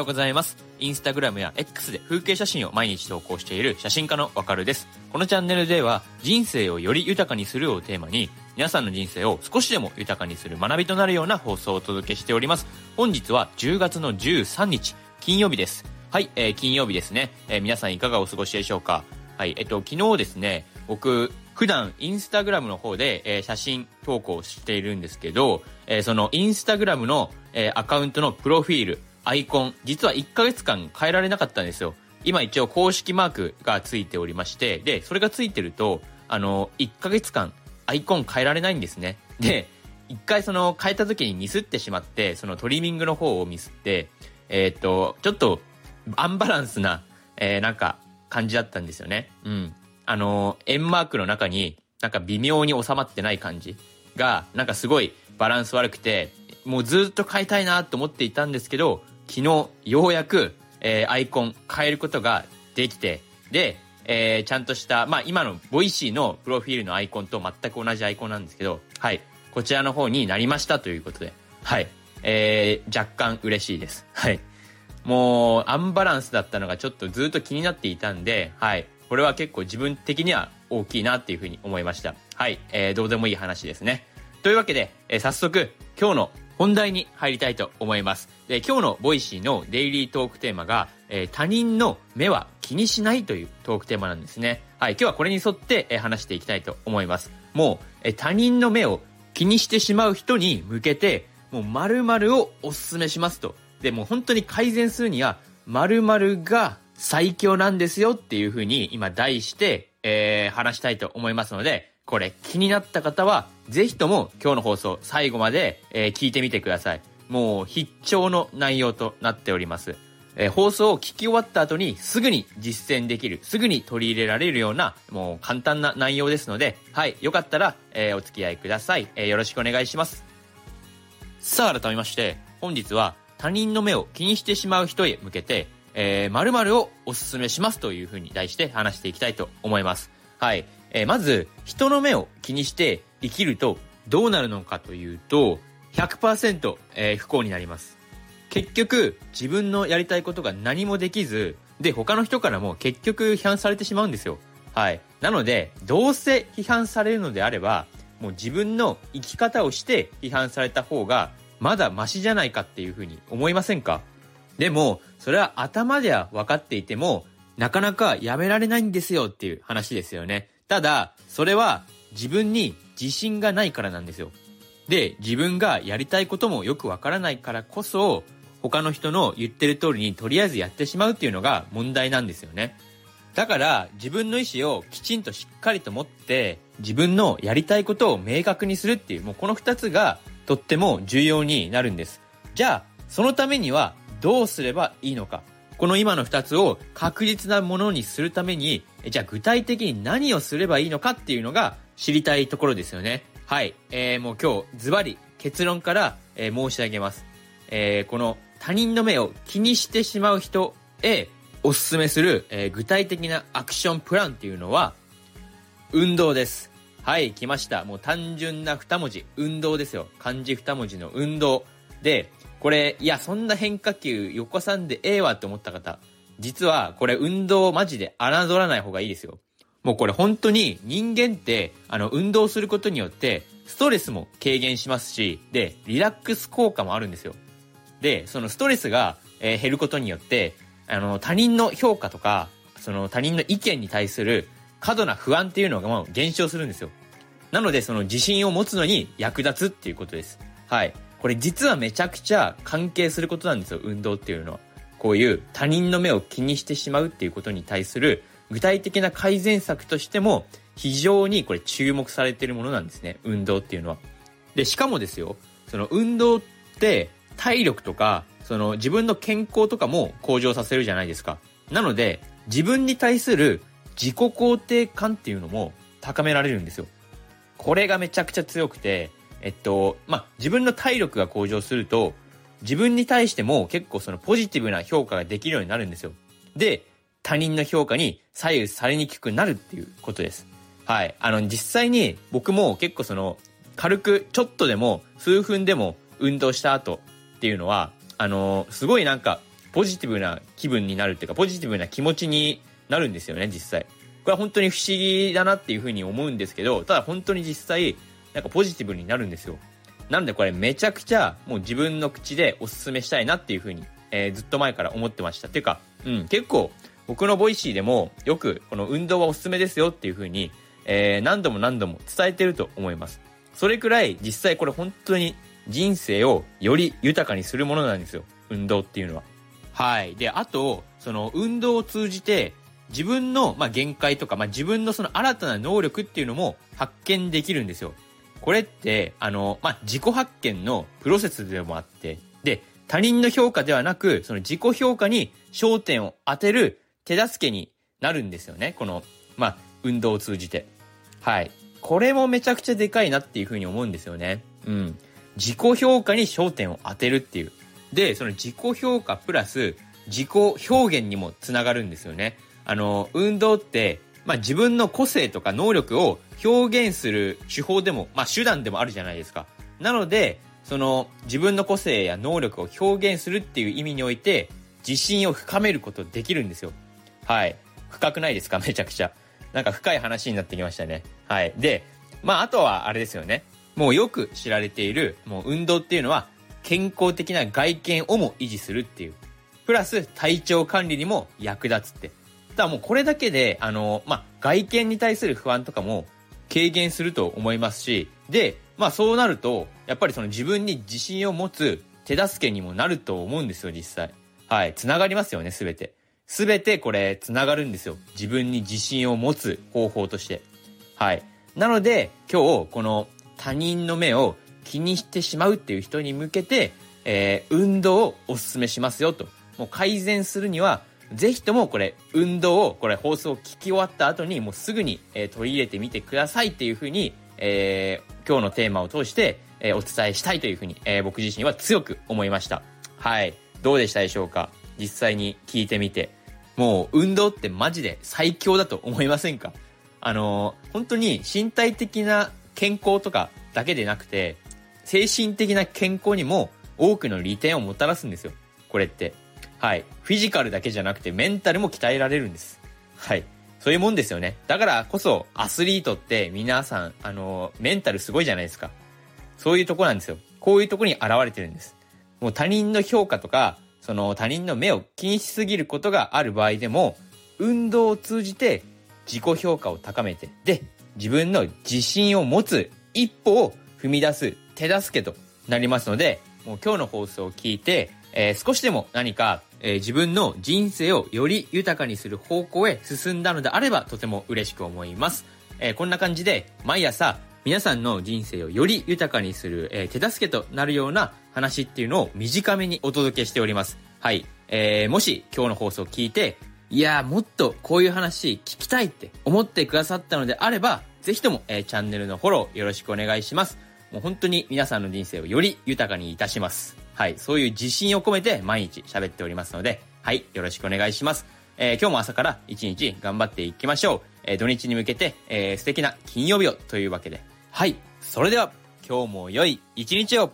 ようございます。インスタグラムや X で風景写真を毎日投稿している写真家のわかるです。このチャンネルでは人生をより豊かにするをテーマに皆さんの人生を少しでも豊かにする学びとなるような放送をお届けしております。本日は10月の13日金曜日です。はい、えー金曜日ですね、えー皆さんいかがお過ごしでしょうか？はい、えっと、昨日ですね、僕、普段インスタグラムの方で、えー写真投稿しているんですけど、えーそのインスタグラムの、えーアカウントのプロフィール、アイコン、実は1ヶ月間変えられなかったんですよ。今一応公式マークがついておりまして、で、それがついてると、あの、1ヶ月間アイコン変えられないんですね。で、一回その変えた時にミスってしまって、そのトリミングの方をミスって、えーっと、ちょっとアンバランスな、えーなんか感じだったんですよね。うん。あの円マークの中になんか微妙に収まってない感じが、なんかすごいバランス悪くて、もうずっと変えたいなと思っていたんですけど、昨日ようやく、えーアイコン変えることができて、で、えーちゃんとした、まあ今の Voicy のプロフィールのアイコンと全く同じアイコンなんですけど、はい。こちらの方になりましたということで、はい。えー若干嬉しいです。はい。もう、アンバランスだったのがちょっとずっと気になっていたんで、はい。これは結構自分的には大きいなっていうふうに思いました。はい。えーどうでもいい話ですね。というわけで、えー早速、今日の本題に入りたいと思います。で、今日の Voicy のデイリートークテーマが、えー他人の目は気にしないというトークテーマなんですね。はい。今日はこれに沿って、えー話していきたいと思います。もう、えー他人の目を気にしてしまう人に向けて、もう〇〇をおすすめしますと。で、もう本当に改善するには、〇〇が最強なんですよっていうふうにまあ題して、えー話したいと思いますので、これ気になった方は、ぜひとも今日の放送最後まで、えー聞いてみてください。もう必聴の内容となっております。えー放送を聞き終わった後にすぐに実践できる、すぐに取り入れられるような、もう簡単な内容ですので、はい、よかったら、えーお付き合いください、えーよろしくお願いします。さあ改めまして、本日は他人の目を気にしてしまう人へ向けて、えー、〇〇をおすすめしますというふうに題して話していきたいと思います。はい。えーまず、人の目を気にして生きるとどうなるのかというと、100%、えー不幸になります。結局、自分のやりたいことが何もできず、で、他の人からも結局批判されてしまうんですよ。はい。なので、どうせ批判されるのであれば、もう自分の生き方をして批判された方が、まだマシじゃないかっていうふうに思いませんか？でも、それは頭では分かっていても、なかなかやめられないんですよっていう話ですよね。ただ、それは自分に自信がないからなんですよ。で、自分がやりたいこともよくわからないからこそ、他の人の言ってる通りにとりあえずやってしまうっていうのが問題なんですよね。だから、自分の意思をきちんとしっかりと持って、自分のやりたいことを明確にするっていう、もうこの二つがとっても重要になるんです。じゃあ、そのためにはどうすればいいのか。この今の二つを確実なものにするために、じゃあ具体的に何をすればいいのかっていうのが知りたいところですよね。はい。えー、もう今日ズバリ結論から、え申し上げます。えーこの他人の目を気にしてしまう人へおすすめする、えー具体的なアクションプランっていうのは、運動です。はい、来ました。もう単純な二文字、運動ですよ。漢字二文字の運動。で、これ、いや、そんな変化球、横さんでええわって思った方、実は、これ運動をマジで侮らない方がいいですよ。もうこれ本当に人間って、あの、運動することによって、ストレスも軽減しますし、で、リラックス効果もあるんですよ。で、そのストレスが、えー減ることによって、あの、他人の評価とか、その他人の意見に対する過度な不安っていうのがもう減少するんですよ。なので、その自信を持つのに役立つっていうことです。はい。これ実はめちゃくちゃ関係することなんですよ、運動っていうのは。こういう他人の目を気にしてしまうっていうことに対する具体的な改善策としても非常にこれ注目されてるものなんですね、運動っていうのは。で、しかもですよ、その運動って体力とか、その自分の健康とかも向上させるじゃないですか。なので、自分に対する自己肯定感っていうのも高められるんですよ。これがめちゃくちゃ強くて、えっと、まあ、自分の体力が向上すると、自分に対しても結構そのポジティブな評価ができるようになるんですよ。で、他人の評価に左右されにくくなるっていうことです。はい。あの、実際に僕も結構その、軽くちょっとでも数分でも運動した後っていうのは、あの、すごいなんかポジティブな気分になるっていうか、ポジティブな気持ちになるんですよね、実際。これは本当に不思議だなっていうふうに思うんですけど、ただ本当に実際、なんかポジティブになるんですよ。なのでこれめちゃくちゃもう自分の口でおすすめしたいなっていうふうに、えー、ずっと前から思ってました。っていうか、うん、結構僕の Voicy でもよくこの運動はおすすめですよっていうふうに、えー、何度も何度も伝えてると思います。それくらい実際これ本当に人生をより豊かにするものなんですよ。運動っていうのは。はい。で、あと、その運動を通じて自分の、まあ、限界とか、まあ、自分のその新たな能力っていうのも発見できるんですよ。これって、あの、まあ、自己発見のプロセスでもあって、で、他人の評価ではなく、その自己評価に焦点を当てる手助けになるんですよね。この、まあ、運動を通じて。はい。これもめちゃくちゃでかいなっていうふうに思うんですよね。うん。自己評価に焦点を当てるっていう。で、その自己評価プラス自己表現にもつながるんですよね。あの、運動って、まあ、自分の個性とか能力を表現する手法でも、まあ、手段でもあるじゃないですか。なので、その自分の個性や能力を表現するっていう意味において、自信を深めることできるんですよ。はい。深くないですか？めちゃくちゃ。なんか深い話になってきましたね。はい。で、まあ、あとはあれですよね。もうよく知られている、もう運動っていうのは、健康的な外見をも維持するっていう。プラス、体調管理にも役立つって。だもうこれだけで、あの、まあ、外見に対する不安とかも軽減すると思いますし、で、まあそうなると、やっぱりその自分に自信を持つ手助けにもなると思うんですよ、実際。はい。繋がりますよね、すべて。すべてこれ繋がるんですよ。自分に自信を持つ方法として。はい。なので、今日、この他人の目を気にしてしまうっていう人に向けて、えー、運動をお勧めしますよと。もう改善するには、ぜひともこれ、運動を、これ放送を聞き終わった後に、もうすぐに、えー、取り入れてみてくださいっていうふうに、えー、今日のテーマを通して、えー、お伝えしたいというふうに、えー、僕自身は強く思いました。はい。どうでしたでしょうか？実際に聞いてみて。もう、運動ってマジで最強だと思いませんか？あのー、本当に身体的な健康とかだけでなくて、精神的な健康にも多くの利点をもたらすんですよ。これって。はい。フィジカルだけじゃなくてメンタルも鍛えられるんです。はい。そういうもんですよね。だからこそアスリートって皆さん、あの、メンタルすごいじゃないですか。そういうとこなんですよ。こういうとこに現れてるんです。もう他人の評価とか、その他人の目を気にしすぎることがある場合でも、運動を通じて自己評価を高めて、で、自分の自信を持つ一歩を踏み出す手助けとなりますので、もう今日の放送を聞いて、えー、少しでも何かえー、自分の人生をより豊かにする方向へ進んだのであればとても嬉しく思います。えー、こんな感じで毎朝皆さんの人生をより豊かにする、えー、手助けとなるような話っていうのを短めにお届けしております。はい。えー、もし今日の放送を聞いて、いやもっとこういう話聞きたいって思ってくださったのであれば、ぜひとも、えー、チャンネルのフォローよろしくお願いします。もう本当に皆さんの人生をより豊かにいたします。はい、そういう自信を込めて毎日喋っておりますので、はい、よろしくお願いします。えー、今日も朝から一日頑張っていきましょう。えー、土日に向けて、えー、素敵な金曜日をというわけで。はい、それでは、今日も良い一日を